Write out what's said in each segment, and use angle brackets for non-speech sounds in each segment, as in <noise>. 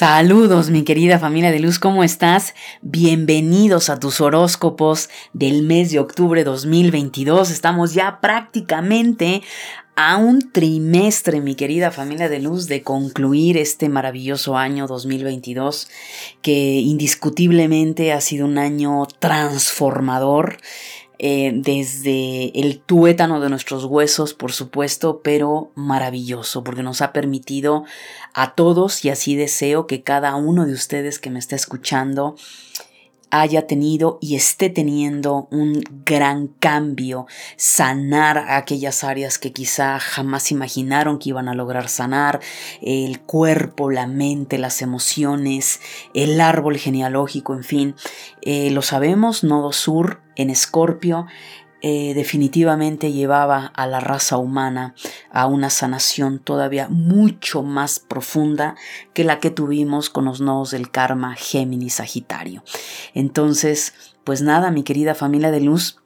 Saludos mi querida familia de luz, ¿cómo estás? Bienvenidos a tus horóscopos del mes de octubre 2022. Estamos ya prácticamente a un trimestre, mi querida familia de luz, de concluir este maravilloso año 2022, que indiscutiblemente ha sido un año transformador eh, desde el tuétano de nuestros huesos, por supuesto, pero maravilloso, porque nos ha permitido a todos, y así deseo que cada uno de ustedes que me está escuchando, haya tenido y esté teniendo un gran cambio, sanar aquellas áreas que quizá jamás imaginaron que iban a lograr sanar, el cuerpo, la mente, las emociones, el árbol genealógico, en fin, eh, lo sabemos, Nodo Sur en Escorpio eh, definitivamente llevaba a la raza humana a una sanación todavía mucho más profunda que la que tuvimos con los nodos del karma Géminis Sagitario. Entonces, pues nada, mi querida familia de luz,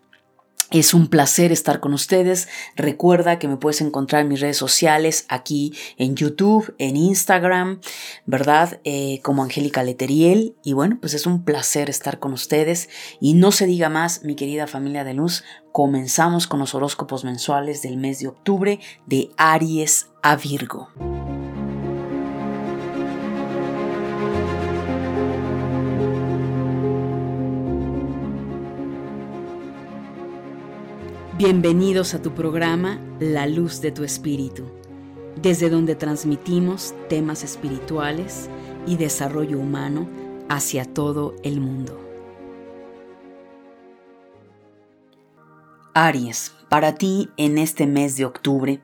es un placer estar con ustedes. Recuerda que me puedes encontrar en mis redes sociales, aquí en YouTube, en Instagram, ¿verdad? Eh, como Angélica Leteriel. Y bueno, pues es un placer estar con ustedes. Y no se diga más, mi querida familia de luz, comenzamos con los horóscopos mensuales del mes de octubre de Aries a Virgo. Bienvenidos a tu programa La Luz de tu Espíritu, desde donde transmitimos temas espirituales y desarrollo humano hacia todo el mundo. Aries, para ti en este mes de octubre,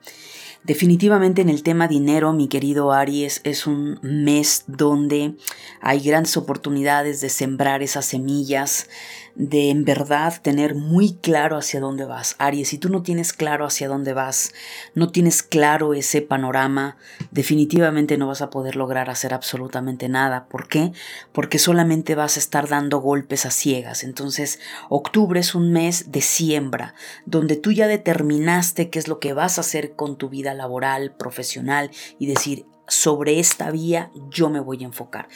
definitivamente en el tema dinero, mi querido Aries, es un mes donde hay grandes oportunidades de sembrar esas semillas, de en verdad tener muy claro hacia dónde vas. Aries, si tú no tienes claro hacia dónde vas, no tienes claro ese panorama, definitivamente no vas a poder lograr hacer absolutamente nada. ¿Por qué? Porque solamente vas a estar dando golpes a ciegas. Entonces, octubre es un mes de siembra, donde tú ya determinaste qué es lo que vas a hacer con tu vida laboral, profesional y decir, sobre esta vía yo me voy a enfocar.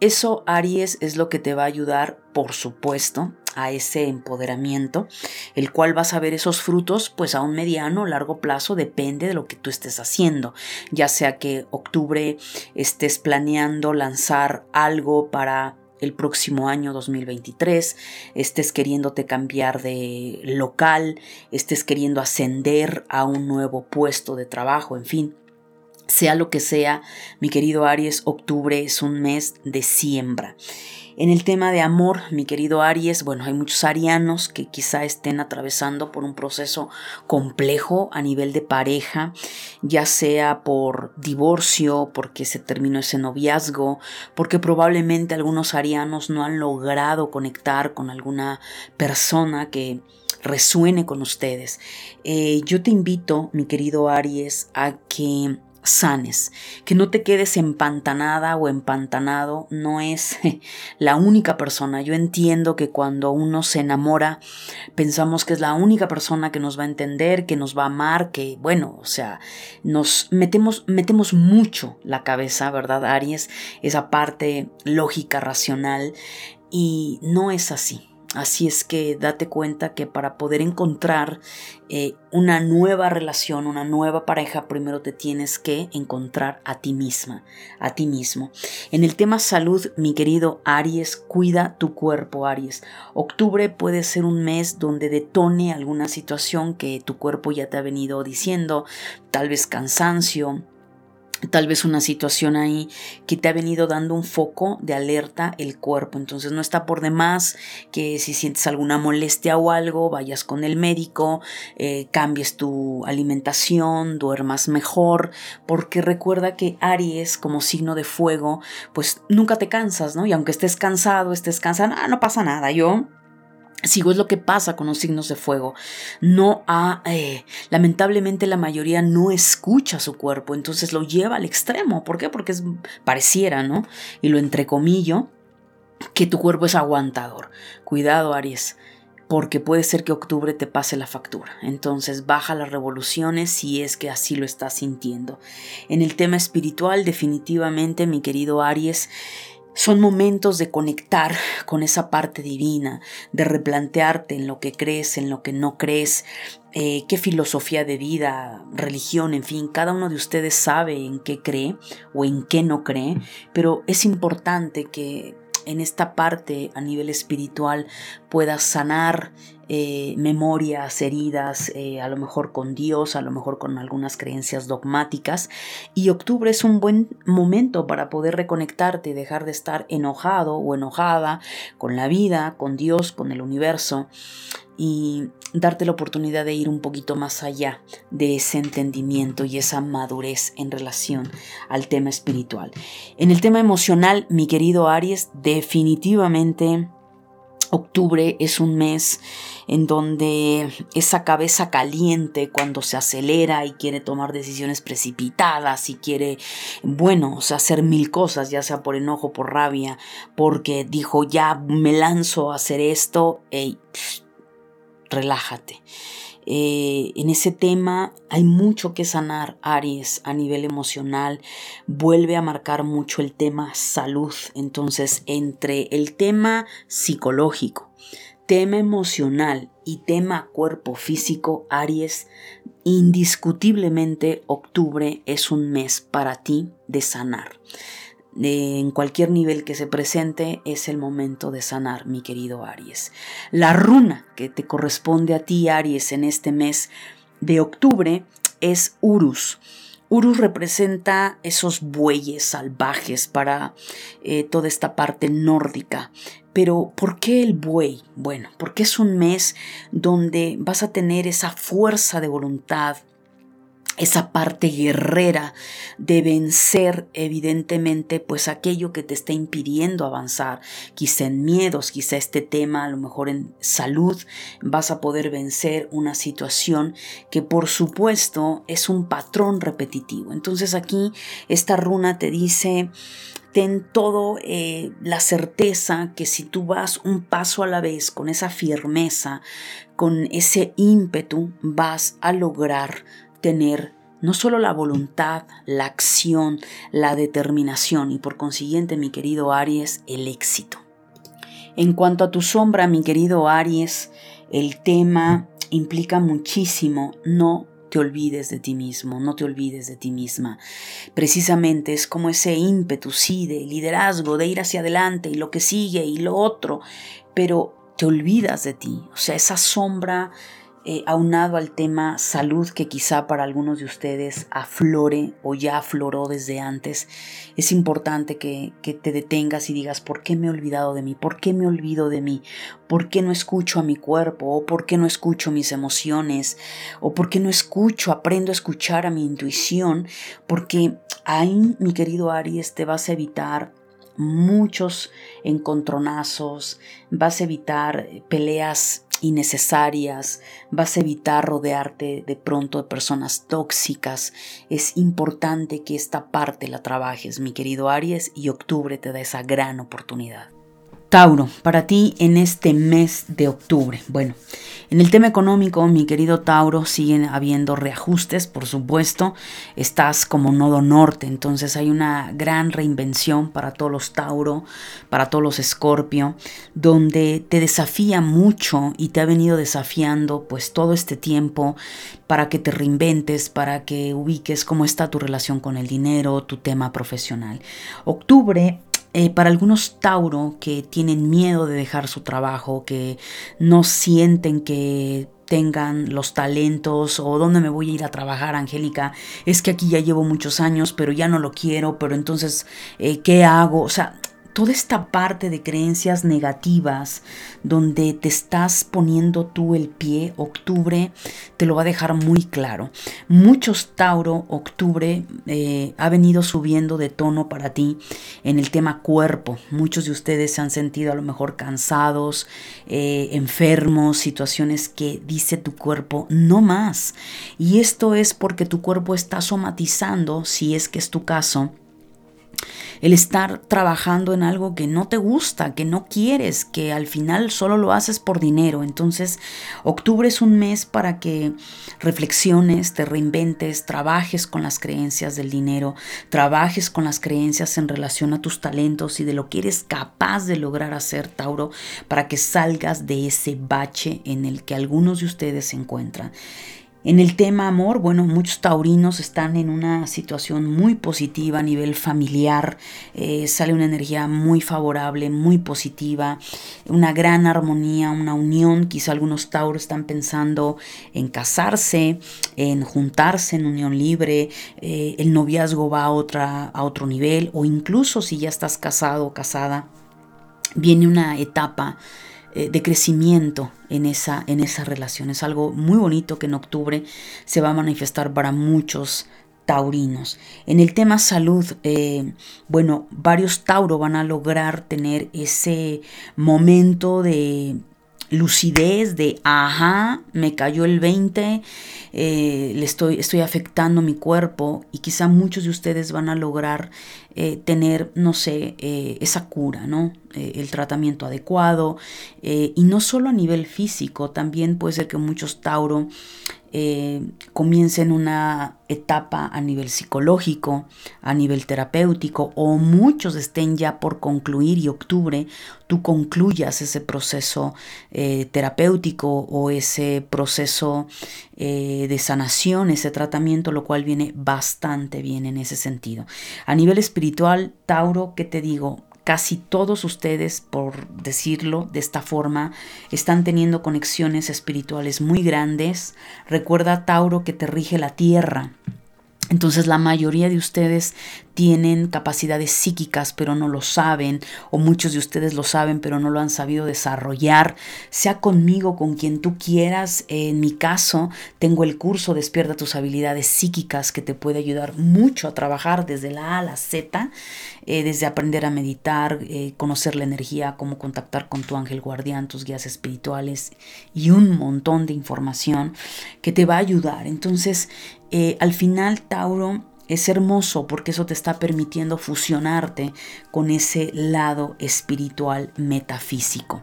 Eso, Aries, es lo que te va a ayudar, por supuesto, a ese empoderamiento, el cual vas a ver esos frutos pues a un mediano o largo plazo, depende de lo que tú estés haciendo, ya sea que octubre estés planeando lanzar algo para el próximo año 2023, estés queriéndote cambiar de local, estés queriendo ascender a un nuevo puesto de trabajo, en fin. Sea lo que sea, mi querido Aries, octubre es un mes de siembra. En el tema de amor, mi querido Aries, bueno, hay muchos arianos que quizá estén atravesando por un proceso complejo a nivel de pareja, ya sea por divorcio, porque se terminó ese noviazgo, porque probablemente algunos arianos no han logrado conectar con alguna persona que resuene con ustedes. Eh, yo te invito, mi querido Aries, a que sanes, que no te quedes empantanada o empantanado, no es <laughs> la única persona. Yo entiendo que cuando uno se enamora, pensamos que es la única persona que nos va a entender, que nos va a amar, que bueno, o sea, nos metemos, metemos mucho la cabeza, ¿verdad, Aries? Esa parte lógica, racional, y no es así. Así es que date cuenta que para poder encontrar eh, una nueva relación, una nueva pareja, primero te tienes que encontrar a ti misma, a ti mismo. En el tema salud, mi querido Aries, cuida tu cuerpo, Aries. Octubre puede ser un mes donde detone alguna situación que tu cuerpo ya te ha venido diciendo, tal vez cansancio, tal vez una situación ahí que te ha venido dando un foco de alerta el cuerpo. Entonces no está por demás que si sientes alguna molestia o algo, vayas con el médico, eh, cambies tu alimentación, duermas mejor, porque recuerda que Aries como signo de fuego, pues nunca te cansas, ¿no? Y aunque estés cansado, estés cansado, ah, no pasa nada, yo Sigo es lo que pasa con los signos de fuego. No ha, eh, lamentablemente la mayoría no escucha su cuerpo, entonces lo lleva al extremo. ¿Por qué? Porque es, pareciera, ¿no? Y lo entrecomillo, que tu cuerpo es aguantador. Cuidado, Aries. porque puede ser que octubre te pase la factura. Entonces baja las revoluciones si es que así lo estás sintiendo. En el tema espiritual, definitivamente, mi querido Aries, son momentos de conectar con esa parte divina, de replantearte en lo que crees, en lo que no crees, eh, qué filosofía de vida, religión, en fin, cada uno de ustedes sabe en qué cree o en qué no cree, pero es importante que en esta parte a nivel espiritual puedas sanar eh, memorias, heridas, eh, a lo mejor con Dios, a lo mejor con algunas creencias dogmáticas. Y octubre es un buen momento para poder reconectarte dejar de estar enojado o enojada con la vida, con Dios, con el universo y darte la oportunidad de ir un poquito más allá de ese entendimiento y esa madurez en relación al tema espiritual. En el tema emocional, mi querido Aries, definitivamente octubre es un mes en donde esa cabeza caliente cuando se acelera y quiere tomar decisiones precipitadas y quiere, bueno, o sea, hacer mil cosas, ya sea por enojo, por rabia, porque dijo, ya me lanzo a hacer esto, hey, relájate. Eh, en ese tema hay mucho que sanar, Aries, a nivel emocional. Vuelve a marcar mucho el tema salud. Entonces, entre el tema psicológico, tema emocional y tema cuerpo físico, Aries, indiscutiblemente octubre es un mes para ti de sanar en cualquier nivel que se presente, es el momento de sanar, mi querido Aries. La runa que te corresponde a ti, Aries, en este mes de octubre es Urus. Urus representa esos bueyes salvajes para eh, toda esta parte nórdica. Pero ¿por qué el buey? Bueno, porque es un mes donde vas a tener esa fuerza de voluntad, esa parte guerrera de vencer evidentemente pues aquello que te está impidiendo avanzar, quizá en miedos, quizá este tema, a lo mejor en salud, vas a poder vencer una situación que por supuesto es un patrón repetitivo. Entonces aquí esta runa te dice, ten todo eh, la certeza que si tú vas un paso a la vez con esa firmeza, con ese ímpetu, vas a lograr tener no solo la voluntad, la acción, la determinación y por consiguiente, mi querido Aries, el éxito. En cuanto a tu sombra, mi querido Aries, el tema implica muchísimo no te olvides de ti mismo, no te olvides de ti misma. Precisamente es como ese ímpetu, sí, de liderazgo, de ir hacia adelante y lo que sigue y lo otro, pero te olvidas de ti. O sea, esa sombra eh, aunado al tema salud que quizá para algunos de ustedes aflore o ya afloró desde antes, es importante que, que te detengas y digas, ¿por qué me he olvidado de mí? ¿Por qué me olvido de mí? ¿Por qué no escucho a mi cuerpo? ¿O por qué no escucho mis emociones? ¿O por qué no escucho, aprendo a escuchar a mi intuición? Porque ahí, mi querido Aries, te vas a evitar muchos encontronazos, vas a evitar peleas innecesarias, vas a evitar rodearte de pronto de personas tóxicas. Es importante que esta parte la trabajes, mi querido Aries, y octubre te da esa gran oportunidad. Tauro, para ti en este mes de octubre. Bueno, en el tema económico, mi querido Tauro, siguen habiendo reajustes, por supuesto. Estás como nodo norte, entonces hay una gran reinvención para todos los Tauro, para todos los Escorpio, donde te desafía mucho y te ha venido desafiando pues todo este tiempo para que te reinventes, para que ubiques cómo está tu relación con el dinero, tu tema profesional. Octubre eh, para algunos Tauro que tienen miedo de dejar su trabajo, que no sienten que tengan los talentos o dónde me voy a ir a trabajar, Angélica, es que aquí ya llevo muchos años, pero ya no lo quiero, pero entonces, eh, ¿qué hago? O sea, toda esta parte de creencias negativas donde te estás poniendo tú el pie, octubre te lo va a dejar muy claro. Muchos Tauro, octubre eh, ha venido subiendo de tono para ti en el tema cuerpo. Muchos de ustedes se han sentido a lo mejor cansados, eh, enfermos, situaciones que dice tu cuerpo no más. Y esto es porque tu cuerpo está somatizando, si es que es tu caso, el estar trabajando en algo que no te gusta, que no quieres, que al final solo lo haces por dinero. Entonces, octubre es un mes para que reflexiones, te reinventes, trabajes con las creencias del dinero, trabajes con las creencias en relación a tus talentos y de lo que eres capaz de lograr hacer, Tauro, para que salgas de ese bache en el que algunos de ustedes se encuentran. En el tema amor, bueno, muchos taurinos están en una situación muy positiva a nivel familiar, eh, sale una energía muy favorable, muy positiva, una gran armonía, una unión, quizá algunos tauros están pensando en casarse, en juntarse en unión libre, eh, el noviazgo va a, otra, a otro nivel o incluso si ya estás casado o casada, viene una etapa eh, de crecimiento en esa, en relación. Es algo muy bonito que en octubre se va a manifestar para muchos taurinos. En el tema salud, eh, bueno, varios tauros van a lograr tener ese momento de lucidez de, ajá, me cayó el 20, eh, le estoy, estoy afectando mi cuerpo y quizá muchos de ustedes van a lograr eh, tener, no sé, eh, esa cura, ¿no? el tratamiento adecuado y no solo a nivel físico, también puede ser que muchos Tauro eh, comiencen una etapa a nivel psicológico, a nivel terapéutico, o muchos estén ya por concluir y octubre tú concluyas ese proceso eh, terapéutico o ese proceso eh, de sanación, ese tratamiento, lo cual viene bastante bien en ese sentido. A nivel espiritual, Tauro, ¿qué te digo? Casi todos ustedes, por decirlo de esta forma, están teniendo conexiones espirituales muy grandes. Recuerda, Tauro, que te rige la tierra. Entonces la mayoría de ustedes tienen capacidades psíquicas pero no lo saben o muchos de ustedes lo saben pero no lo han sabido desarrollar, sea conmigo, con quien tú quieras. En mi caso, tengo el curso Despierta tus habilidades psíquicas que te puede ayudar mucho a trabajar desde la A a la Z, eh, desde aprender a meditar, eh, conocer la energía, cómo contactar con tu ángel guardián, tus guías espirituales y un montón de información que te va a ayudar. Entonces, eh, al final, Tauro, es hermoso porque eso te está permitiendo fusionarte con ese lado espiritual metafísico.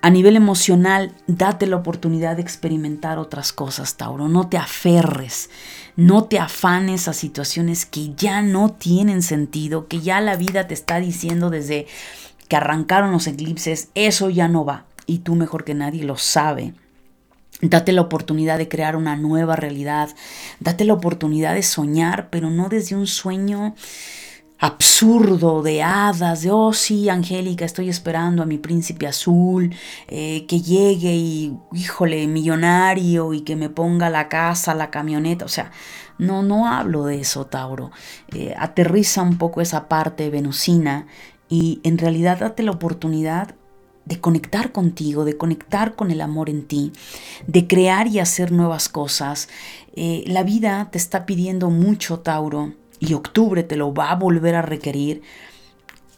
A nivel emocional, date la oportunidad de experimentar otras cosas, Tauro. No te aferres, no te afanes a situaciones que ya no tienen sentido, que ya la vida te está diciendo desde que arrancaron los eclipses, eso ya no va. Y tú mejor que nadie lo sabe. Date la oportunidad de crear una nueva realidad. Date la oportunidad de soñar, pero no desde un sueño absurdo de hadas, de, oh sí, Angélica, estoy esperando a mi príncipe azul, eh, que llegue y, híjole, millonario y que me ponga la casa, la camioneta. O sea, no, no hablo de eso, Tauro. Eh, aterriza un poco esa parte venusina y en realidad date la oportunidad de conectar contigo, de conectar con el amor en ti, de crear y hacer nuevas cosas. Eh, la vida te está pidiendo mucho, Tauro, y octubre te lo va a volver a requerir.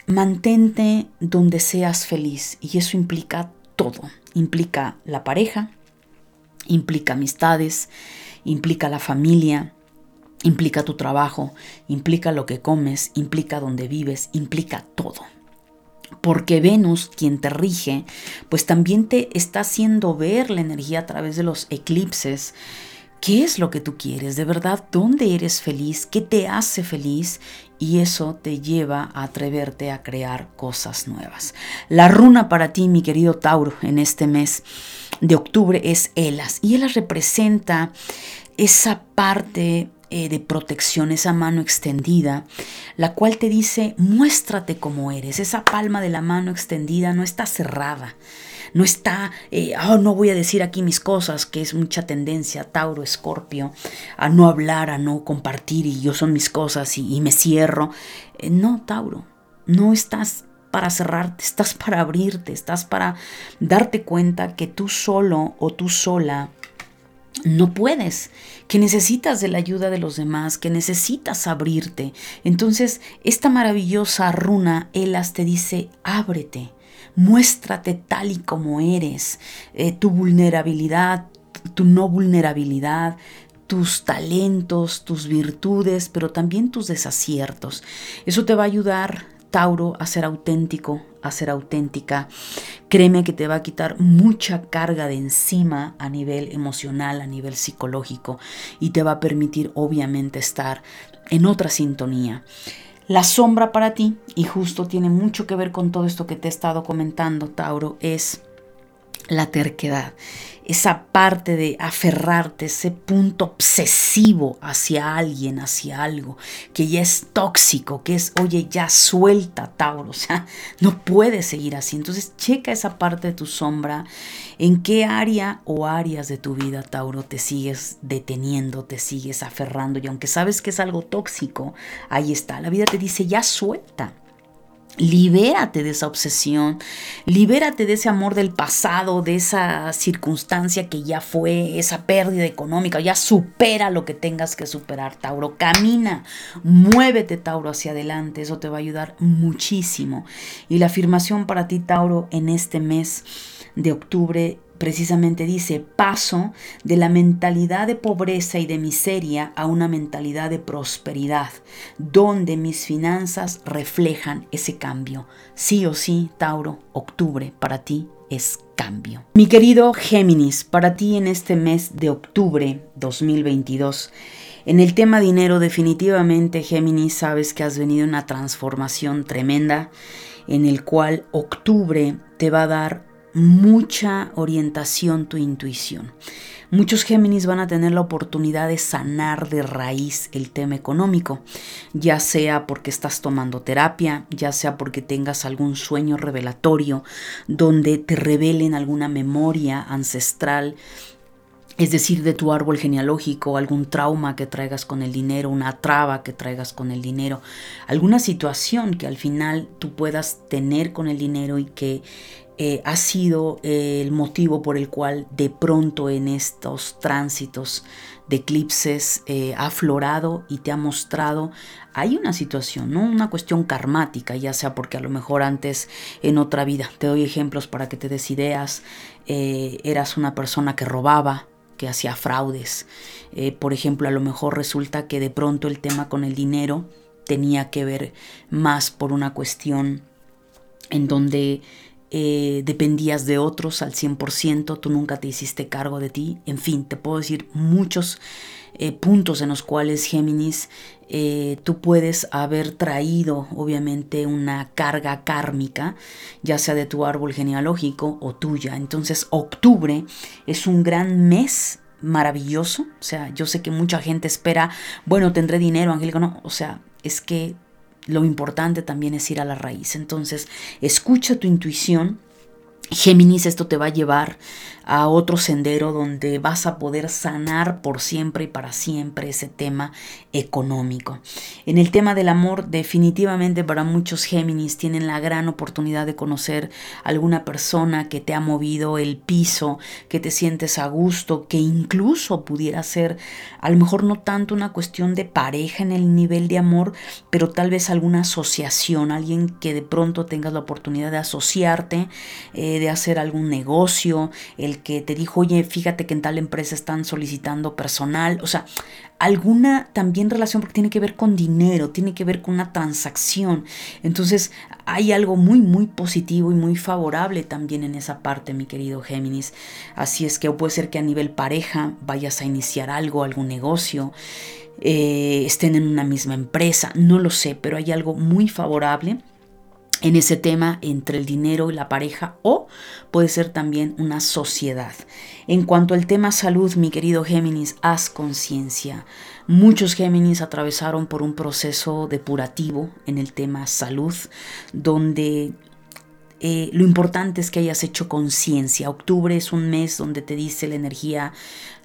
Mantente donde seas feliz y eso implica todo. Implica la pareja, implica amistades, implica la familia, implica tu trabajo, implica lo que comes, implica donde vives, implica todo porque Venus, quien te rige, pues también te está haciendo ver la energía a través de los eclipses. ¿Qué es lo que tú quieres? ¿De verdad dónde eres feliz? ¿Qué te hace feliz? Y eso te lleva a atreverte a crear cosas nuevas. La runa para ti, mi querido Tauro, en este mes de octubre es Elas. Y Elas representa esa parte eh, de protección, esa mano extendida, la cual te dice, muéstrate como eres. Esa palma de la mano extendida no está cerrada. No está, eh, oh, no voy a decir aquí mis cosas, que es mucha tendencia, Tauro, Escorpio, a no hablar, a no compartir y yo son mis cosas y, me cierro. Eh, no, Tauro, no estás para cerrarte, estás para abrirte, estás para darte cuenta que tú solo o tú sola no puedes, que necesitas de la ayuda de los demás, que necesitas abrirte. Entonces, esta maravillosa runa, Elas, te dice, ábrete, muéstrate tal y como eres, eh, tu vulnerabilidad, tu no vulnerabilidad, tus talentos, tus virtudes, pero también tus desaciertos. Eso te va a ayudar, Tauro, a ser auténtico, a ser auténtica. Créeme que te va a quitar mucha carga de encima a nivel emocional, a nivel psicológico y te va a permitir obviamente estar en otra sintonía. La sombra para ti, y justo tiene mucho que ver con todo esto que te he estado comentando, Tauro, es la terquedad, esa parte de aferrarte, ese punto obsesivo hacia alguien, hacia algo, que ya es tóxico, que es, oye, ya suelta, Tauro, o sea, no puedes seguir así. Entonces, checa esa parte de tu sombra, en qué área o áreas de tu vida, Tauro, te sigues deteniendo, te sigues aferrando, y aunque sabes que es algo tóxico, ahí está, la vida te dice, ya suelta. Libérate de esa obsesión, libérate de ese amor del pasado, de esa circunstancia que ya fue, esa pérdida económica, ya supera lo que tengas que superar, Tauro. Camina, muévete, Tauro, hacia adelante, eso te va a ayudar muchísimo. Y la afirmación para ti, Tauro, en este mes de octubre precisamente dice, paso de la mentalidad de pobreza y de miseria a una mentalidad de prosperidad, donde mis finanzas reflejan ese cambio. Sí o sí, Tauro, octubre para ti es cambio. Mi querido Géminis, para ti en este mes de octubre 2022, en el tema dinero definitivamente Géminis sabes que has venido una transformación tremenda en el cual octubre te va a dar mucha orientación tu intuición. Muchos Géminis van a tener la oportunidad de sanar de raíz el tema económico, ya sea porque estás tomando terapia, ya sea porque tengas algún sueño revelatorio donde te revelen alguna memoria ancestral es decir, de tu árbol genealógico, algún trauma que traigas con el dinero, una traba que traigas con el dinero, alguna situación que al final tú puedas tener con el dinero y que eh, ha sido eh, el motivo por el cual de pronto en estos tránsitos de eclipses eh, ha aflorado y te ha mostrado, hay una situación. Una cuestión karmática, ya sea porque a lo mejor antes en otra vida, te doy ejemplos para que te des ideas, eras una persona que robaba, que hacía fraudes. por ejemplo, a lo mejor resulta que de pronto el tema con el dinero tenía que ver más por una cuestión en donde eh, dependías de otros al 100%, tú nunca te hiciste cargo de ti, en fin, te puedo decir muchos eh, puntos en los cuales Géminis eh, tú puedes haber traído obviamente una carga kármica, ya sea de tu árbol genealógico o tuya. Entonces octubre es un gran mes maravilloso, o sea, yo sé que mucha gente espera, bueno, tendré dinero, Angélico, no, o sea, es que lo importante también es ir a la raíz. Entonces, escucha tu intuición. Géminis, esto te va a llevar a otro sendero donde vas a poder sanar por siempre y para siempre ese tema económico. En el tema del amor, definitivamente para muchos Géminis tienen la gran oportunidad de conocer alguna persona que te ha movido el piso, que te sientes a gusto, que incluso pudiera ser a lo mejor no tanto una cuestión de pareja en el nivel de amor, pero tal vez alguna asociación, alguien que de pronto tengas la oportunidad de asociarte, eh, de hacer algún negocio, el que te dijo, oye, fíjate que en tal empresa están solicitando personal, o sea, alguna también relación porque tiene que ver con dinero, tiene que ver con una transacción. Entonces hay algo muy, muy positivo y muy favorable también en esa parte, mi querido Géminis. Así es que puede ser que a nivel pareja vayas a iniciar algo, algún negocio. Eh, estén en una misma empresa, no lo sé, pero hay algo muy favorable en ese tema entre el dinero y la pareja o puede ser también una sociedad. En cuanto al tema salud, mi querido Géminis, haz conciencia. Muchos Géminis atravesaron por un proceso depurativo en el tema salud, donde eh, lo importante es que hayas hecho conciencia. Octubre es un mes donde te dice la energía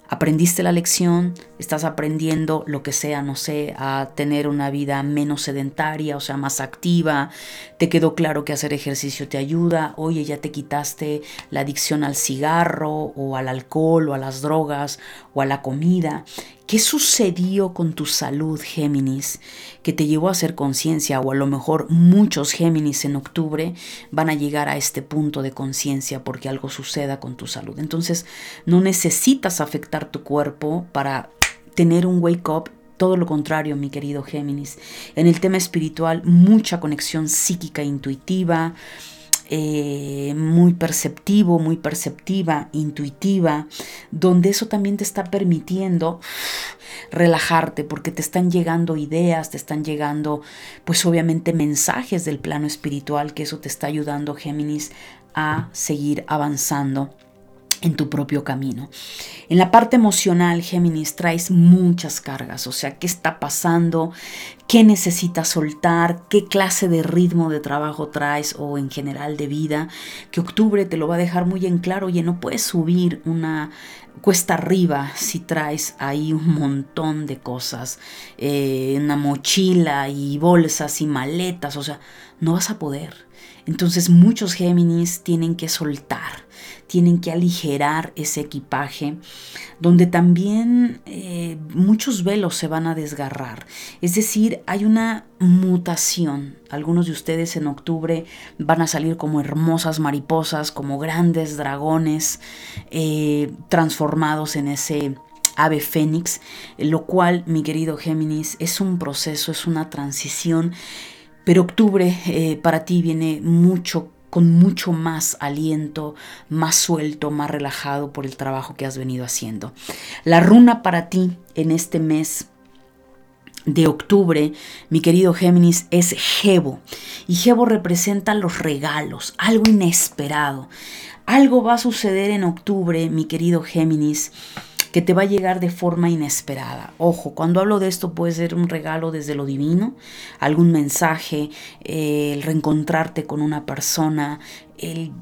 aprendiste la lección, estás aprendiendo lo que sea, no sé, a tener una vida menos sedentaria, o sea, más activa, te quedó claro que hacer ejercicio te ayuda, oye, ya te quitaste la adicción al cigarro o al alcohol o a las drogas o a la comida ¿Qué sucedió con tu salud, Géminis, que te llevó a hacer conciencia? O a lo mejor muchos Géminis en octubre van a llegar a este punto de conciencia porque algo suceda con tu salud. Entonces, no necesitas afectar tu cuerpo para tener un wake up todo lo contrario, mi querido Géminis. En el tema espiritual, mucha conexión psíquica intuitiva, eh, muy perceptivo, muy perceptiva, intuitiva, donde eso también te está permitiendo relajarte porque te están llegando ideas, te están llegando pues obviamente mensajes del plano espiritual que eso te está ayudando Géminis a seguir avanzando en tu propio camino. En la parte emocional, Géminis, traes muchas cargas, o sea, ¿qué está pasando? ¿Qué necesitas soltar? ¿Qué clase de ritmo de trabajo traes o en general de vida? Que octubre te lo va a dejar muy en claro, oye, no puedes subir una cuesta arriba si traes ahí un montón de cosas, eh, una mochila y bolsas y maletas, o sea, no vas a poder. Entonces muchos Géminis tienen que soltar, tienen que aligerar ese equipaje, donde también eh, muchos velos se van a desgarrar. Es decir, hay una mutación. Algunos de ustedes en octubre van a salir como hermosas mariposas, como grandes dragones, eh, transformados en ese ave fénix, lo cual, mi querido Géminis, es un proceso, es una transición pero octubre eh, para ti viene mucho con mucho más aliento, más suelto, más relajado por el trabajo que has venido haciendo. La runa para ti en este mes de octubre, mi querido Géminis, es Gebo. Y Gebo representa los regalos, algo inesperado. Algo va a suceder en octubre, mi querido Géminis, que te va a llegar de forma inesperada. Ojo, cuando hablo de esto puede ser un regalo desde lo divino, algún mensaje, eh, el reencontrarte con una persona, el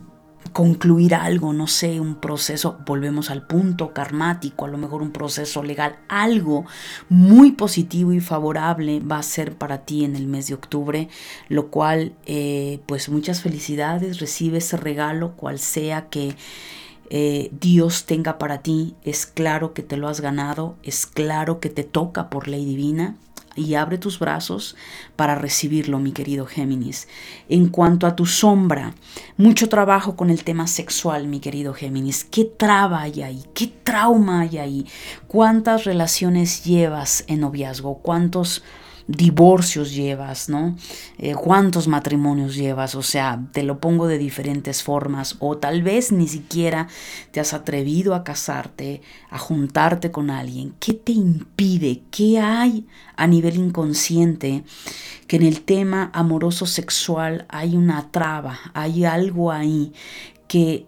concluir algo, no sé, un proceso, volvemos al punto karmático, a lo mejor un proceso legal, algo muy positivo y favorable va a ser para ti en el mes de octubre, lo cual, eh, pues muchas felicidades, recibe ese regalo, cual sea que eh, Dios tenga para ti, es claro que te lo has ganado, es claro que te toca por ley divina y abre tus brazos para recibirlo, mi querido Géminis. En cuanto a tu sombra, mucho trabajo con el tema sexual, mi querido Géminis. ¿Qué traba hay ahí? ¿Qué trauma hay ahí? ¿Cuántas relaciones llevas en noviazgo? ¿Cuántos divorcios llevas, ¿no? Eh, ¿Cuántos matrimonios llevas? O sea, te lo pongo de diferentes formas o tal vez ni siquiera te has atrevido a casarte, a juntarte con alguien. ¿Qué te impide? ¿Qué hay a nivel inconsciente? Que en el tema amoroso sexual hay una traba, hay algo ahí que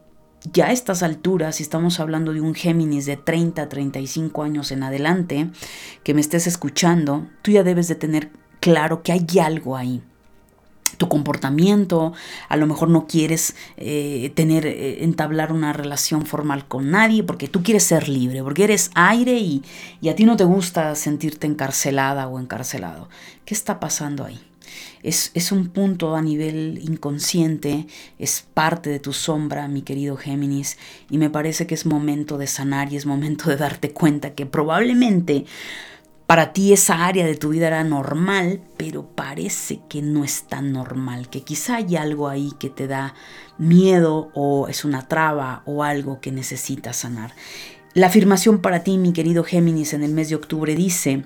ya a estas alturas, si estamos hablando de un Géminis de 30, 35 años en adelante, que me estés escuchando, tú ya debes de tener claro que hay algo ahí. Tu comportamiento, a lo mejor no quieres eh, tener, eh, entablar una relación formal con nadie porque tú quieres ser libre, porque eres aire y, y a ti no te gusta sentirte encarcelada o encarcelado. ¿Qué está pasando ahí? Es, un punto a nivel inconsciente, es parte de tu sombra, mi querido Géminis, y me parece que es momento de sanar y es momento de darte cuenta que probablemente para ti esa área de tu vida era normal, pero parece que no es tan normal, que quizá hay algo ahí que te da miedo o es una traba o algo que necesitas sanar. La afirmación para ti, mi querido Géminis, en el mes de octubre dice,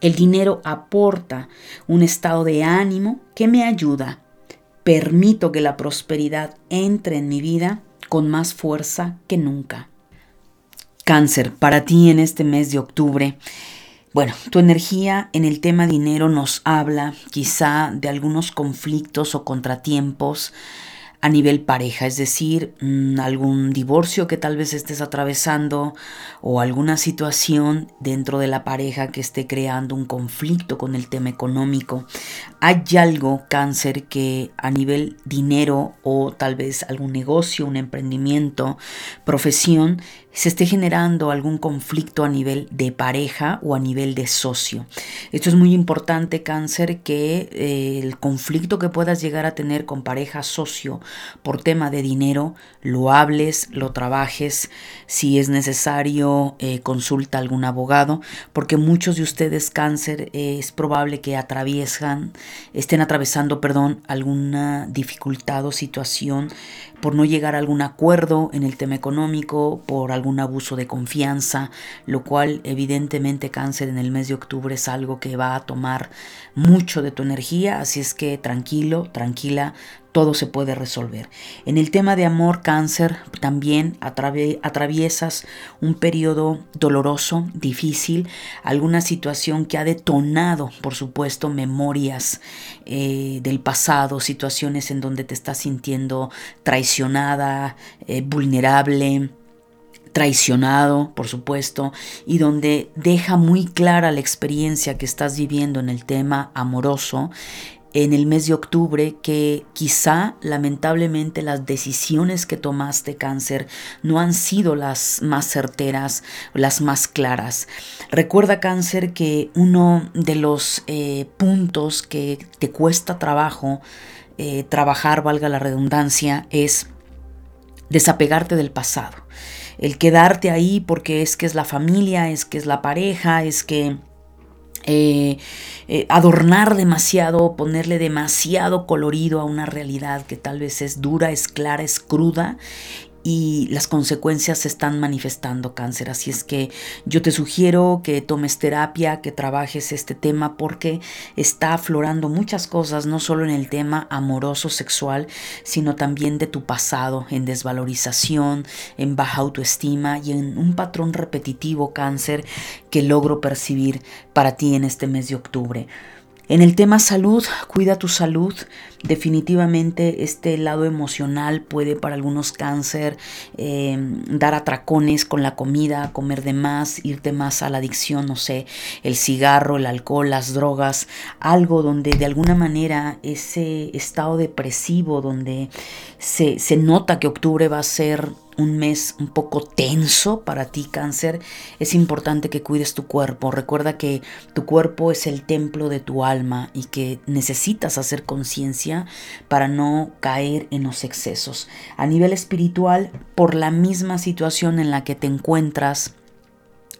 el dinero aporta un estado de ánimo que me ayuda. Permito que la prosperidad entre en mi vida con más fuerza que nunca. Cáncer, para ti en este mes de octubre. Bueno, tu energía en el tema dinero nos habla quizá de algunos conflictos o contratiempos a nivel pareja, es decir, mm, algún divorcio que tal vez estés atravesando o alguna situación dentro de la pareja que esté creando un conflicto con el tema económico. Hay algo, cáncer, que a nivel dinero o tal vez algún negocio, un emprendimiento, profesión, se esté generando algún conflicto a nivel de pareja o a nivel de socio. Esto es muy importante, cáncer, que eh, el conflicto que puedas llegar a tener con pareja, socio por tema de dinero, lo hables, lo trabajes, si es necesario eh, consulta a algún abogado, porque muchos de ustedes cáncer es probable que atraviesan, estén atravesando, perdón, alguna dificultad o situación por no llegar a algún acuerdo en el tema económico, por algún abuso de confianza, lo cual evidentemente cáncer en el mes de octubre es algo que va a tomar mucho de tu energía, así es que tranquilo, tranquila, todo se puede resolver. En el tema de amor, cáncer, también atraviesas un periodo doloroso, difícil, alguna situación que ha detonado, por supuesto, memorias eh, del pasado, situaciones en donde te estás sintiendo traicionada, eh, vulnerable traicionado, por supuesto, y donde deja muy clara la experiencia que estás viviendo en el tema amoroso, en el mes de octubre que quizá lamentablemente las decisiones que tomaste cáncer no han sido las más certeras, las más claras. Recuerda cáncer que uno de los eh, puntos que te cuesta trabajo eh, trabajar, valga la redundancia, es desapegarte del pasado. El quedarte ahí porque es que es la familia, es que es la pareja, es que eh, eh, adornar demasiado, ponerle demasiado colorido a una realidad que tal vez es dura, es clara, es cruda y las consecuencias se están manifestando cáncer. Así es que yo te sugiero que tomes terapia, que trabajes este tema porque está aflorando muchas cosas, no solo en el tema amoroso sexual, sino también de tu pasado, en desvalorización, en baja autoestima y en un patrón repetitivo cáncer que logro percibir para ti en este mes de octubre. En el tema salud, cuida tu salud. Definitivamente este lado emocional puede para algunos cáncer em, dar atracones con la comida, comer de más, irte más a la adicción, no sé, el cigarro, el alcohol, las drogas, algo donde de alguna manera ese estado depresivo, donde se, se nota que octubre va a ser un mes un poco tenso para ti, cáncer, es importante que cuides tu cuerpo. Recuerda que tu cuerpo es el templo de tu alma y que necesitas hacer conciencia para no caer en los excesos. A nivel espiritual, por la misma situación en la que te encuentras,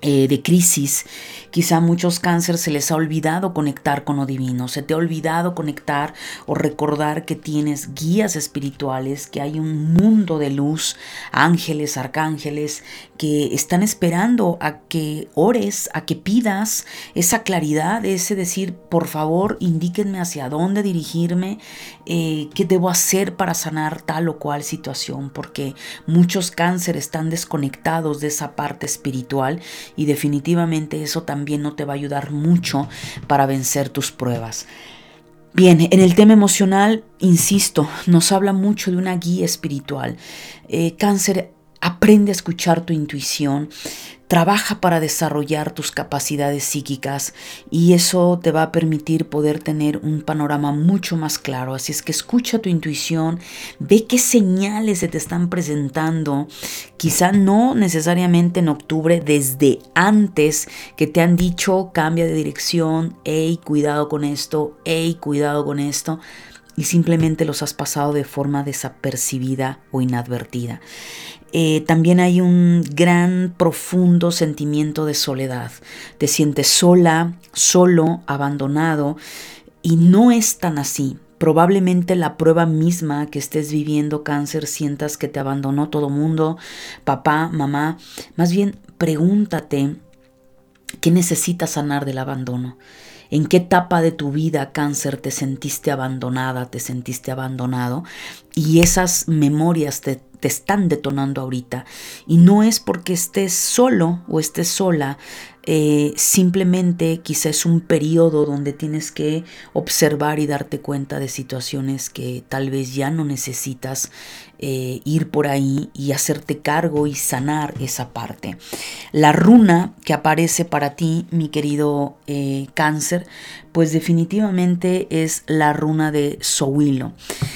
eh, de crisis, quizá a muchos cánceres se les ha olvidado conectar con lo divino, se te ha olvidado conectar o recordar que tienes guías espirituales, que hay un mundo de luz, ángeles, arcángeles, que están esperando a que ores, a que pidas esa claridad, ese decir, por favor, indíquenme hacia dónde dirigirme, eh, qué debo hacer para sanar tal o cual situación, porque muchos cánceres están desconectados de esa parte espiritual y definitivamente eso también no te va a ayudar mucho para vencer tus pruebas. Bien, en el tema emocional, insisto, nos habla mucho de una guía espiritual. Eh, cáncer Aprende a escuchar tu intuición, trabaja para desarrollar tus capacidades psíquicas y eso te va a permitir poder tener un panorama mucho más claro. Así es que escucha tu intuición, ve qué señales se te están presentando, quizá no necesariamente en octubre, desde antes que te han dicho cambia de dirección, hey, cuidado con esto, hey, cuidado con esto y simplemente los has pasado de forma desapercibida o inadvertida. Eh, también hay un gran, profundo sentimiento de soledad. Te sientes sola, solo, abandonado y no es tan así. Probablemente la prueba misma que estés viviendo cáncer sientas que te abandonó todo mundo, papá, mamá. Más bien pregúntate qué necesitas sanar del abandono. ¿En qué etapa de tu vida, cáncer, te sentiste abandonada, te sentiste abandonado? Y esas memorias te, te están detonando ahorita. Y no es porque estés solo o estés sola, eh, simplemente quizás es un periodo donde tienes que observar y darte cuenta de situaciones que tal vez ya no necesitas eh, ir por ahí y hacerte cargo y sanar esa parte. La runa que aparece para ti, mi querido eh, cáncer, pues definitivamente es la runa de Sowilo.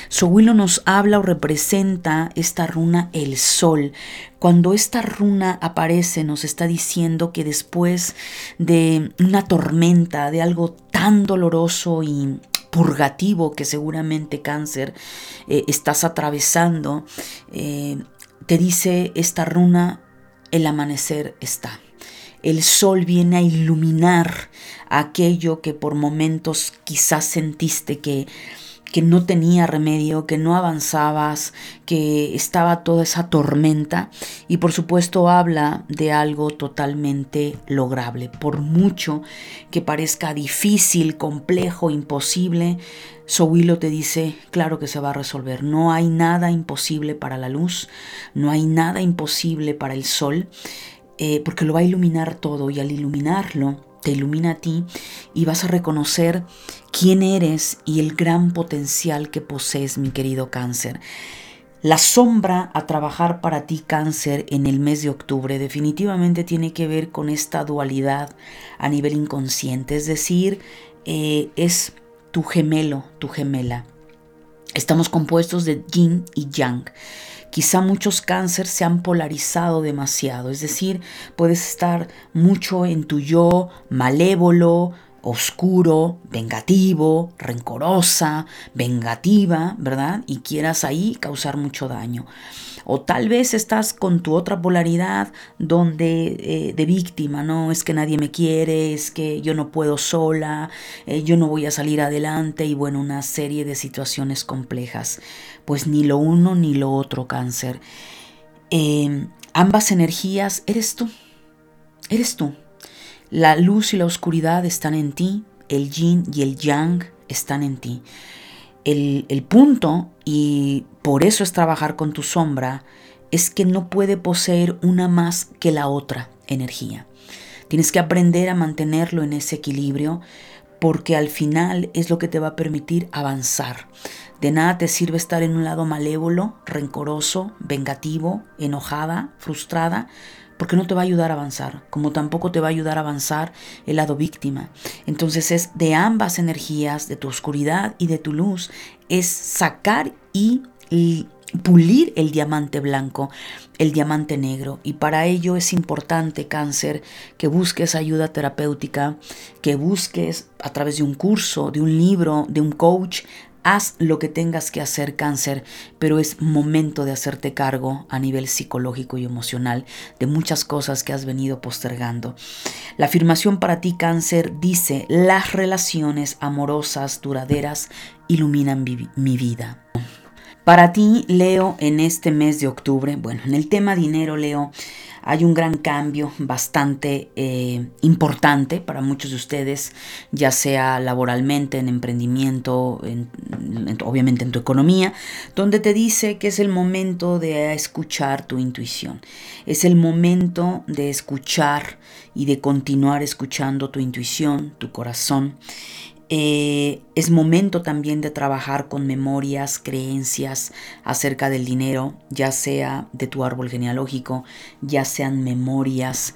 Sowilo nos habla o representa esta runa el sol. Cuando esta runa aparece nos está diciendo que después de una tormenta, de algo tan doloroso y purgativo que seguramente cáncer eh, estás atravesando, eh, te dice esta runa, el amanecer está. El sol viene a iluminar aquello que por momentos quizás sentiste que que no tenía remedio, que no avanzabas, que estaba toda esa tormenta y por supuesto habla de algo totalmente lograble. Por mucho que parezca difícil, complejo, imposible, Sowilo te dice, claro que se va a resolver. No hay nada imposible para la luz, no hay nada imposible para el sol, eh, porque lo va a iluminar todo y al iluminarlo, te ilumina a ti y vas a reconocer quién eres y el gran potencial que posees, mi querido cáncer. La sombra a trabajar para ti cáncer en el mes de octubre definitivamente tiene que ver con esta dualidad a nivel inconsciente, es decir, eh, es tu gemelo, tu gemela. Estamos compuestos de yin y yang. Quizá muchos cánceres se han polarizado demasiado, es decir, puedes estar mucho en tu yo malévolo, oscuro, vengativo, rencorosa, vengativa, ¿verdad? Y quieras ahí causar mucho daño. O tal vez estás con tu otra polaridad donde eh, de víctima, ¿no? Es que nadie me quiere, es que yo no puedo sola, eh, yo no voy a salir adelante y bueno, una serie de situaciones complejas. Pues ni lo uno ni lo otro cáncer. Em, ambas energías eres tú, eres tú. La luz y la oscuridad están en ti, el yin y el yang están en ti. El, el punto y por eso es trabajar con tu sombra, es que no puede poseer una más que la otra energía. Tienes que aprender a mantenerlo en ese equilibrio porque al final es lo que te va a permitir avanzar. De nada te sirve estar en un lado malévolo, rencoroso, vengativo, enojada, frustrada, porque no te va a ayudar a avanzar, como tampoco te va a ayudar a avanzar el lado víctima. Entonces es de ambas energías, de tu oscuridad y de tu luz, es sacar y, pulir el diamante blanco, el diamante negro. Y para ello es importante, cáncer, que busques ayuda terapéutica, que busques a través de un curso, de un libro, de un coach, Haz lo que tengas que hacer cáncer, pero es momento de hacerte cargo a nivel psicológico y emocional de muchas cosas que has venido postergando. La afirmación para ti cáncer dice, las relaciones amorosas duraderas iluminan mi, vida. Para ti, Leo, en este mes de octubre, bueno, en el tema dinero, Leo, hay un gran cambio bastante eh, importante para muchos de ustedes, ya sea laboralmente, en emprendimiento, obviamente en tu economía, donde te dice que es el momento de escuchar tu intuición. Es el momento de escuchar y de continuar escuchando tu intuición, tu corazón. Eh, es momento también de trabajar con memorias, creencias acerca del dinero, ya sea de tu árbol genealógico, ya sean memorias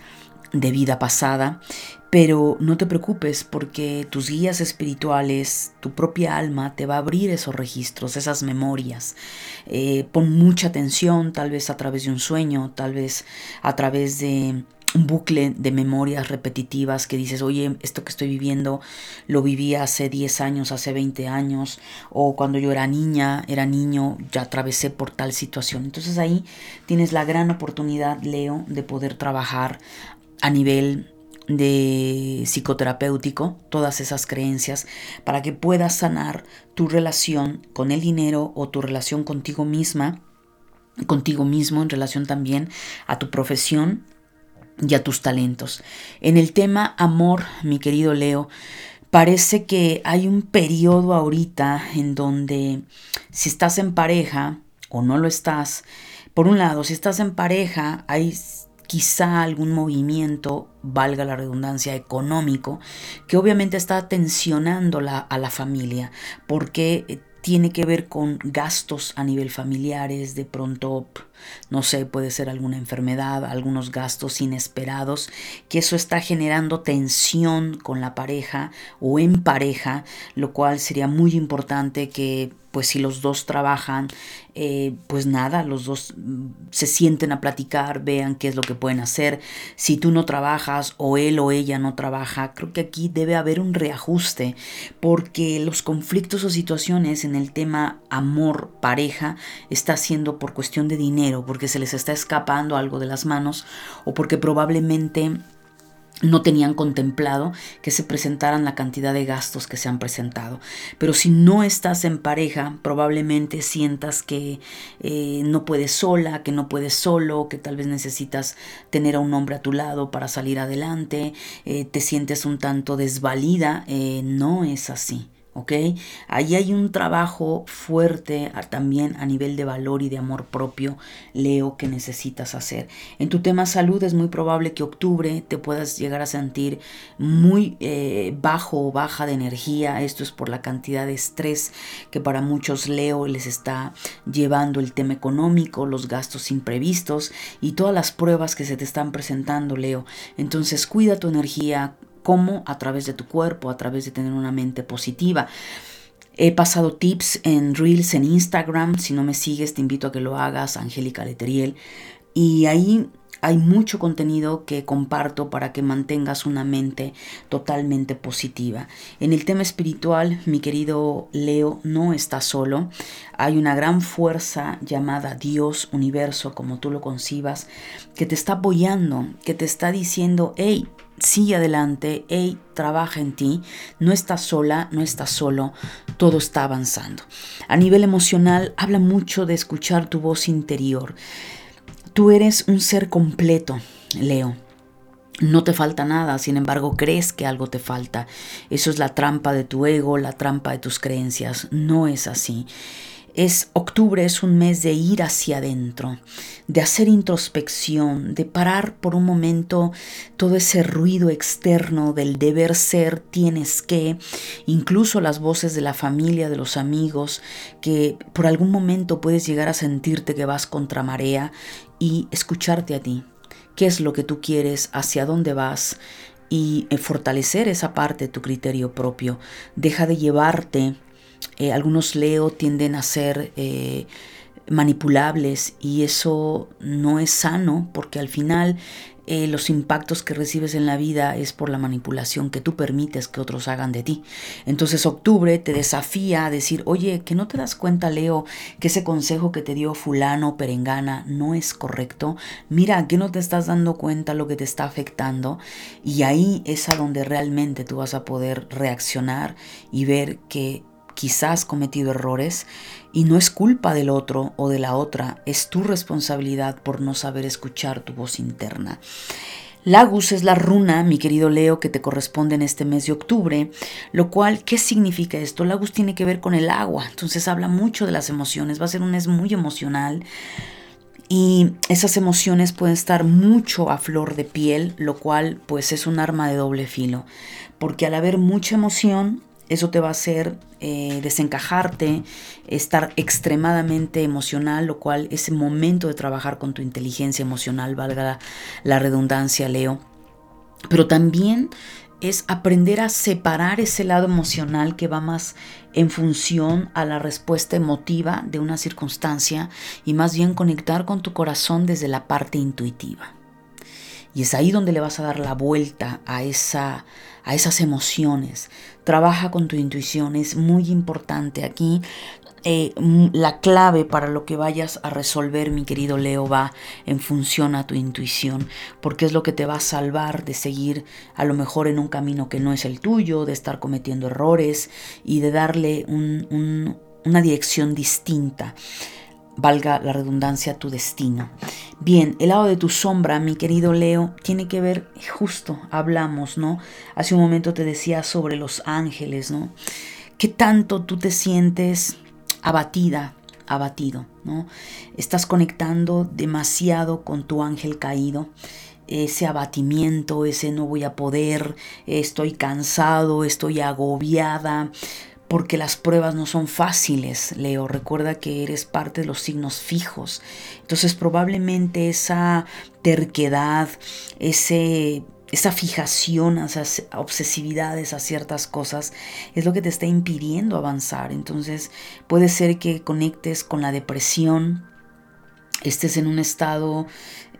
de vida pasada, pero no te preocupes porque tus guías espirituales, tu propia alma te va a abrir esos registros, esas memorias. Eh, pon mucha atención, tal vez a través de un sueño, tal vez a través de un bucle de memorias repetitivas que dices, oye, esto que estoy viviendo lo viví hace 10 años, hace 20 años, o cuando yo era niña, era niño, ya atravesé por tal situación. Entonces ahí tienes la gran oportunidad, Leo, de poder trabajar a nivel de psicoterapéutico todas esas creencias para que puedas sanar tu relación con el dinero o tu relación contigo misma contigo mismo en relación también a tu profesión y a tus talentos. En el tema amor, mi querido Leo, parece que hay un periodo ahorita en donde si estás en pareja o no lo estás, por un lado, si estás en pareja, hay quizá algún movimiento, valga la redundancia, económico, que obviamente está tensionando a la familia, porque tiene que ver con gastos a nivel familiares, de pronto, no sé, puede ser alguna enfermedad, algunos gastos inesperados, que eso está generando tensión con la pareja o en pareja, lo cual sería muy importante que pues si los dos trabajan, eh, pues nada, los dos mm, se sienten a platicar, vean qué es lo que pueden hacer. Si tú no trabajas o él o ella no trabaja, creo que aquí debe haber un reajuste porque los conflictos o situaciones en el tema amor, pareja, está siendo por cuestión de dinero, porque se les está escapando algo de las manos o porque probablemente no tenían contemplado que se presentaran la cantidad de gastos que se han presentado. Pero si no estás en pareja, probablemente sientas que eh, no puedes sola, que no puedes solo, que tal vez necesitas tener a un hombre a tu lado para salir adelante, eh, te sientes un tanto desvalida. Eh, no es así. ¿Ok? Ahí hay un trabajo fuerte también a nivel de valor y de amor propio, Leo, que necesitas hacer. En tu tema salud es muy probable que octubre te puedas llegar a sentir muy eh, bajo o baja de energía. Esto es por la cantidad de estrés que para muchos Leo les está llevando el tema económico, los gastos imprevistos y todas las pruebas que se te están presentando, Leo. Entonces cuida tu energía, ¿Cómo? A través de tu cuerpo, a través de tener una mente positiva. He pasado tips en Reels en Instagram. Si no me sigues, te invito a que lo hagas, Angélica Leteriel. Y ahí hay mucho contenido que comparto para que mantengas una mente totalmente positiva. En el tema espiritual, mi querido Leo, no está solo. Hay una gran fuerza llamada Dios, universo, como tú lo concibas, que te está apoyando, que te está diciendo, hey, sigue adelante, hey, trabaja en ti, no estás sola, no estás solo, todo está avanzando. A nivel emocional, habla mucho de escuchar tu voz interior. Tú eres un ser completo, Leo. No te falta nada, sin embargo crees que algo te falta. Eso es la trampa de tu ego, la trampa de tus creencias. No es así. Es octubre es un mes de ir hacia adentro, de hacer introspección, de parar por un momento todo ese ruido externo del deber ser, tienes que, incluso las voces de la familia, de los amigos, que por algún momento puedes llegar a sentirte que vas contra marea y escucharte a ti. ¿Qué es lo que tú quieres? ¿Hacia dónde vas? Y eh, fortalecer esa parte de tu criterio propio. Deja de llevarte eh, algunos Leo tienden a ser eh, manipulables y eso no es sano porque al final eh, los impactos que recibes en la vida es por la manipulación que tú permites que otros hagan de ti. Entonces octubre te desafía a decir, oye, que no te das cuenta, Leo, que ese consejo que te dio fulano, perengana, no es correcto. Mira, que no te estás dando cuenta lo que te está afectando. Y ahí es a donde realmente tú vas a poder reaccionar y ver que quizás cometido errores y no es culpa del otro o de la otra, es tu responsabilidad por no saber escuchar tu voz interna. Lagus es la runa, mi querido Leo, que te corresponde en este mes de octubre, lo cual, ¿qué significa esto? Lagus tiene que ver con el agua, entonces habla mucho de las emociones, va a ser un mes muy emocional y esas emociones pueden estar mucho a flor de piel, lo cual pues es un arma de doble filo, porque al haber mucha emoción eso te va a hacer eh, desencajarte, estar extremadamente emocional, lo cual es el momento de trabajar con tu inteligencia emocional, valga la, redundancia, Leo. Pero también es aprender a separar ese lado emocional que va más en función a la respuesta emotiva de una circunstancia y más bien conectar con tu corazón desde la parte intuitiva. Y es ahí donde le vas a dar la vuelta a, esa, a esas emociones. Trabaja con tu intuición, es muy importante aquí. Eh, la clave para lo que vayas a resolver, mi querido Leo, va en función a tu intuición, porque es lo que te va a salvar de seguir a lo mejor en un camino que no es el tuyo, de estar cometiendo errores y de darle una dirección distinta valga la redundancia, tu destino. Bien, el lado de tu sombra, mi querido Leo, tiene que ver, justo hablamos, ¿no? Hace un momento te decía sobre los ángeles, ¿no? ¿Qué tanto tú te sientes abatida, abatido, ¿no? Estás conectando demasiado con tu ángel caído ese abatimiento, ese no voy a poder, estoy cansado, estoy agobiada, porque las pruebas no son fáciles, Leo. Recuerda que eres parte de los signos fijos. Entonces probablemente esa terquedad, ese esa fijación, esas obsesividades a ciertas cosas es lo que te está impidiendo avanzar. Entonces puede ser que conectes con la depresión, estés en un estado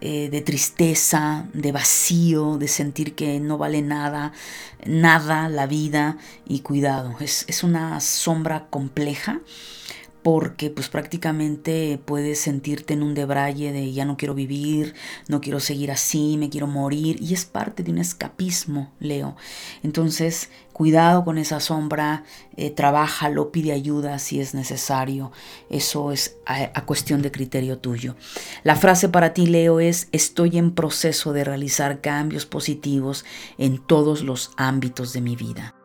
eh, de tristeza, de vacío, de sentir que no vale nada, nada la vida y cuidado. Es, es una sombra compleja porque pues prácticamente puedes sentirte en un debraye de ya no quiero vivir, no quiero seguir así, me quiero morir y es parte de un escapismo, Leo. Entonces, cuidado con esa sombra, eh, trabájalo, pide ayuda si es necesario, eso es a, a cuestión de criterio tuyo. La frase para ti, Leo, es estoy en proceso de realizar cambios positivos en todos los ámbitos de mi vida.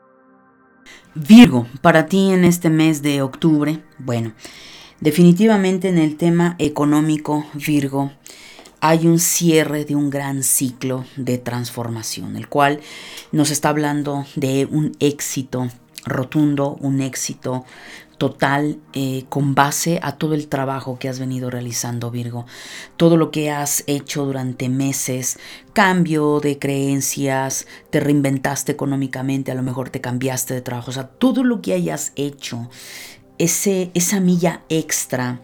Virgo, para ti en este mes de octubre, bueno, definitivamente en el tema económico, Virgo, hay un cierre de un gran ciclo de transformación, el cual nos está hablando de un éxito rotundo, un éxito total eh, con base a todo el trabajo que has venido realizando Virgo, todo lo que has hecho durante meses, cambio de creencias, te reinventaste económicamente, a lo mejor te cambiaste de trabajo, o sea, todo lo que hayas hecho, ese, esa milla extra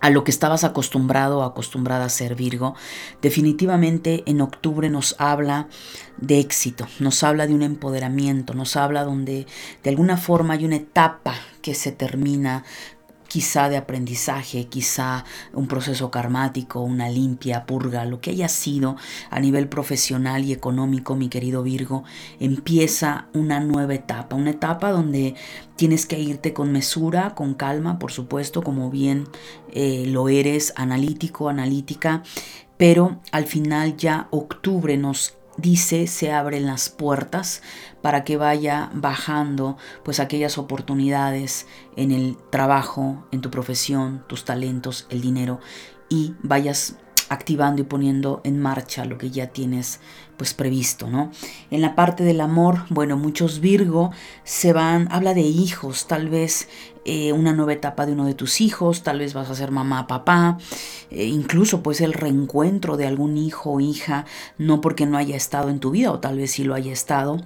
a lo que estabas acostumbrado o acostumbrada a ser Virgo, definitivamente en octubre nos habla de éxito, nos habla de un empoderamiento, nos habla donde de alguna forma hay una etapa que se termina quizá de aprendizaje, quizá un proceso karmático, una limpia, purga, lo que haya sido a nivel profesional y económico, mi querido Virgo, empieza una nueva etapa, una etapa donde tienes que irte con mesura, con calma, por supuesto, como bien eh, lo eres, analítico, analítica, pero al final ya octubre nos dice se abren las puertas para que vaya bajando pues aquellas oportunidades en el trabajo, en tu profesión, tus talentos, el dinero y vayas activando y poniendo en marcha lo que ya tienes pues previsto, ¿no? En la parte del amor, bueno, muchos Virgo se van, habla de hijos, tal vez eh, una nueva etapa de uno de tus hijos, tal vez vas a ser mamá, papá, eh, incluso pues el reencuentro de algún hijo o hija, no porque no haya estado en tu vida o tal vez sí lo haya estado,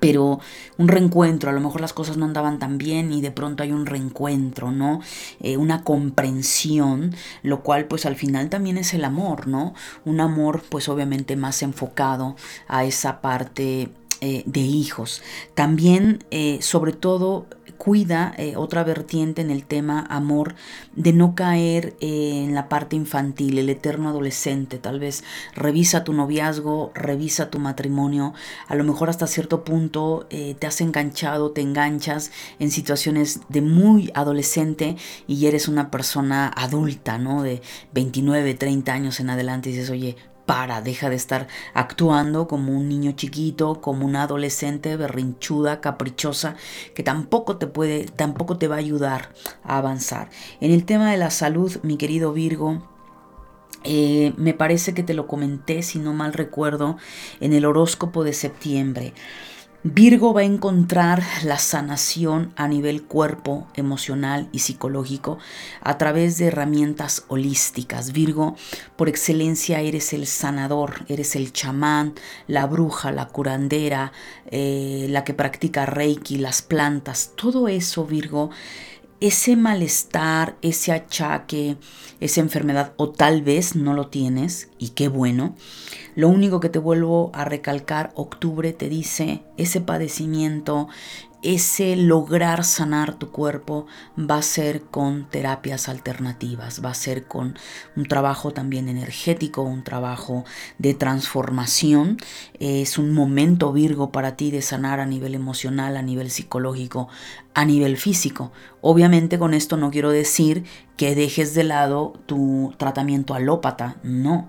pero un reencuentro, a lo mejor las cosas no andaban tan bien y de pronto hay un reencuentro, ¿no? Eh, una comprensión, lo cual pues al final también es el amor, ¿no? Un amor pues obviamente más enfocado a esa parte eh, de hijos. También, eh, sobre todo, cuida eh, otra vertiente en el tema amor de no caer en la parte infantil, el eterno adolescente. Tal vez revisa tu noviazgo, revisa tu matrimonio. A lo mejor hasta cierto punto te has enganchado, te enganchas en situaciones de muy adolescente y eres una persona adulta, ¿no? De 29, 30 años en adelante y dices, oye, para, deja de estar actuando como un niño chiquito, como una adolescente berrinchuda, caprichosa, que tampoco te puede, tampoco te va a ayudar a avanzar. En el tema de la salud, mi querido Virgo, eh, me parece que te lo comenté, si no mal recuerdo, en el horóscopo de septiembre. Virgo va a encontrar la sanación a nivel cuerpo, emocional y psicológico a través de herramientas holísticas. Virgo, por excelencia, eres el sanador, eres el chamán, la bruja, la curandera, eh, la que practica reiki, las plantas. Todo eso, Virgo, ese malestar, ese achaque, esa enfermedad, o tal vez no lo tienes, y qué bueno lo único que te vuelvo a recalcar, octubre te dice, ese padecimiento, ese lograr sanar tu cuerpo va a ser con terapias alternativas, va a ser con un trabajo también energético, un trabajo de transformación. Es un momento Virgo para ti de sanar a nivel emocional, a nivel psicológico, a nivel físico. Obviamente con esto no quiero decir que dejes de lado tu tratamiento alópata, no,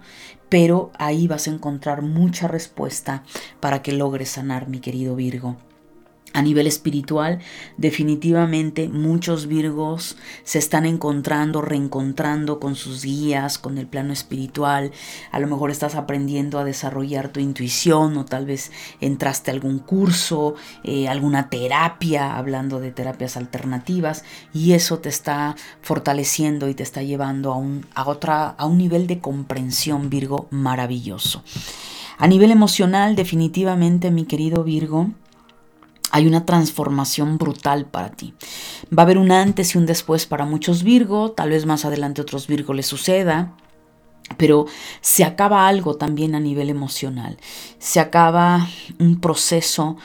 pero ahí vas a encontrar mucha respuesta para que logres sanar, mi querido Virgo. A nivel espiritual, definitivamente muchos Virgos se están encontrando, reencontrando con sus guías, con el plano espiritual. A lo mejor estás aprendiendo a desarrollar tu intuición o tal vez entraste a algún curso, eh, alguna terapia, hablando de terapias alternativas, y eso te está fortaleciendo y te está llevando a un, a otra, a un nivel de comprensión Virgo maravilloso. A nivel emocional, definitivamente, mi querido Virgo, hay una transformación brutal para ti. Va a haber un antes y un después para muchos Virgo, tal vez más adelante otros Virgo les suceda. Pero se acaba algo también a nivel emocional. Se acaba un proceso,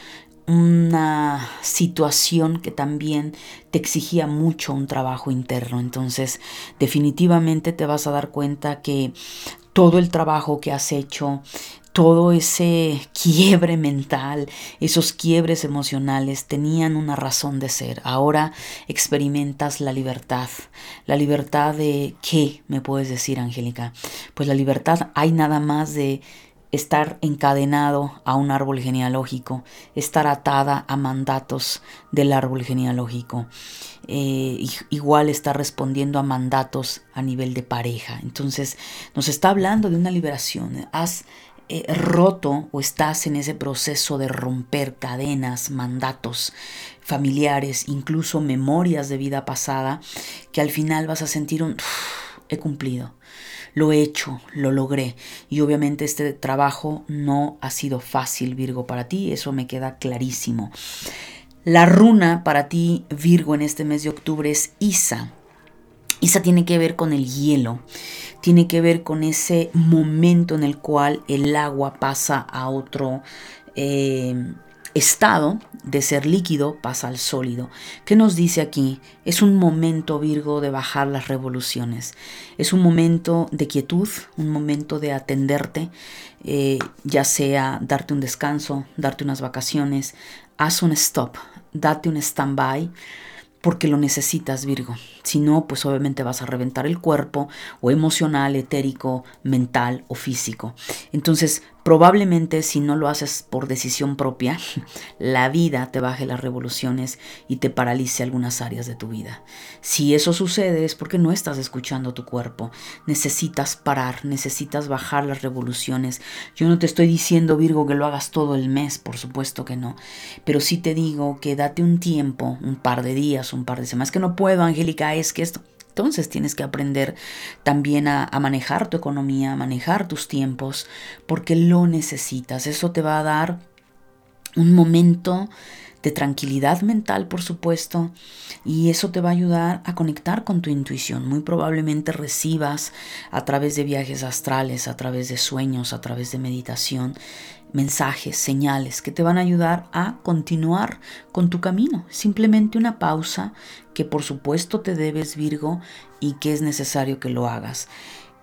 una situación que también te exigía mucho un trabajo interno. Entonces, definitivamente te vas a dar cuenta que todo el trabajo que has hecho, todo ese quiebre mental, esos quiebres emocionales tenían una razón de ser. Ahora experimentas la libertad. La libertad de qué, me puedes decir, Angélica. Pues la libertad hay nada más de estar encadenado a un árbol genealógico, estar atada a mandatos del árbol genealógico. Eh, igual está respondiendo a mandatos a nivel de pareja. Entonces nos está hablando de una liberación. Has eh, roto o estás en ese proceso de romper cadenas, mandatos familiares, incluso memorias de vida pasada, que al final vas a sentir un... he cumplido, lo he hecho, lo logré. Y obviamente este trabajo no ha sido fácil, Virgo, para ti, eso me queda clarísimo. La runa para ti, Virgo, en este mes de octubre es Isa. Isa tiene que ver con el hielo tiene que ver con ese momento en el cual el agua pasa a otro eh, estado de ser líquido, pasa al sólido. ¿Qué nos dice aquí? Es un momento, Virgo, de bajar las revoluciones. Es un momento de quietud, un momento de atenderte, eh, ya sea darte un descanso, darte unas vacaciones, haz un stop, date un stand-by porque lo necesitas, Virgo. Si no, pues obviamente vas a reventar el cuerpo o emocional, etérico, mental o físico. Entonces, Probablemente si no lo haces por decisión propia, <laughs> la vida te baje las revoluciones y te paralice algunas áreas de tu vida. Si eso sucede es porque no estás escuchando tu cuerpo. Necesitas parar, necesitas bajar las revoluciones. Yo no te estoy diciendo, Virgo, que lo hagas todo el mes, por supuesto que no. Pero sí te digo que date un tiempo, un par de días, un par de semanas. Que no puedo, Angélica, es que esto... Entonces tienes que aprender también a, manejar tu economía, a manejar tus tiempos, porque lo necesitas. Eso te va a dar un momento de tranquilidad mental, por supuesto, y eso te va a ayudar a conectar con tu intuición. Muy probablemente recibas a través de viajes astrales, a través de sueños, a través de meditación, mensajes, señales que te van a ayudar a continuar con tu camino. Simplemente una pausa que por supuesto te debes Virgo y que es necesario que lo hagas.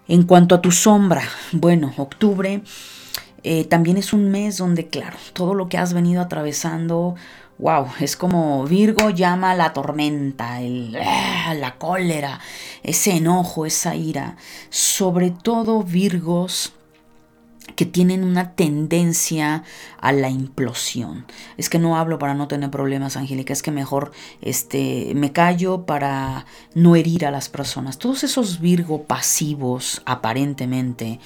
En cuanto a tu sombra, bueno, octubre eh, también es un mes donde, claro, todo lo que has venido atravesando, wow, es como Virgo llama la tormenta, el, ah, la cólera, ese enojo, esa ira. Sobre todo Virgos que tienen una tendencia a la implosión. Es que no hablo para no tener problemas, Angélica, es que mejor este, me callo para no herir a las personas. Todos esos Virgo pasivos, aparentemente,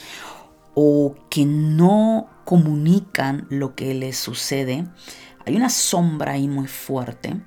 o que no comunican lo que les sucede, hay una sombra ahí muy fuerte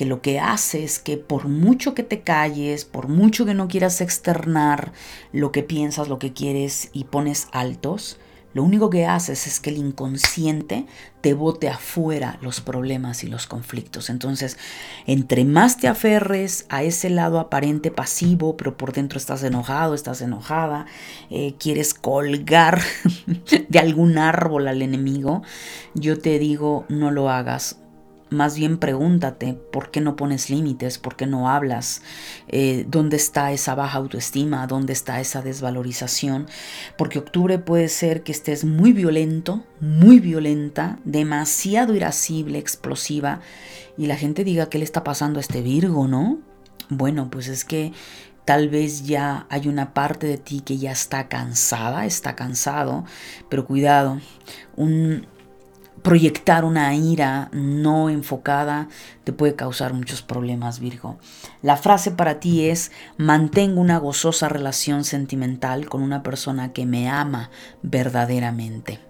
que lo que hace es que por mucho que te calles, por mucho que no quieras externar lo que piensas, lo que quieres y pones altos, lo único que haces es que el inconsciente te bote afuera los problemas y los conflictos. Entonces, entre más te aferres a ese lado aparente pasivo, pero por dentro estás enojado, estás enojada, eh, quieres colgar <laughs> de algún árbol al enemigo, yo te digo, no lo hagas más bien pregúntate por qué no pones límites, por qué no hablas, eh, dónde está esa baja autoestima, dónde está esa desvalorización, porque octubre puede ser que estés muy violento, muy violenta, demasiado irascible, explosiva, y la gente diga qué le está pasando a este Virgo, ¿no? Bueno, pues es que Tal vez ya hay una parte de ti que ya está cansada, está cansado, pero cuidado, un, proyectar una ira no enfocada te puede causar muchos problemas, Virgo. La frase para ti es, mantengo una gozosa relación sentimental con una persona que me ama verdaderamente.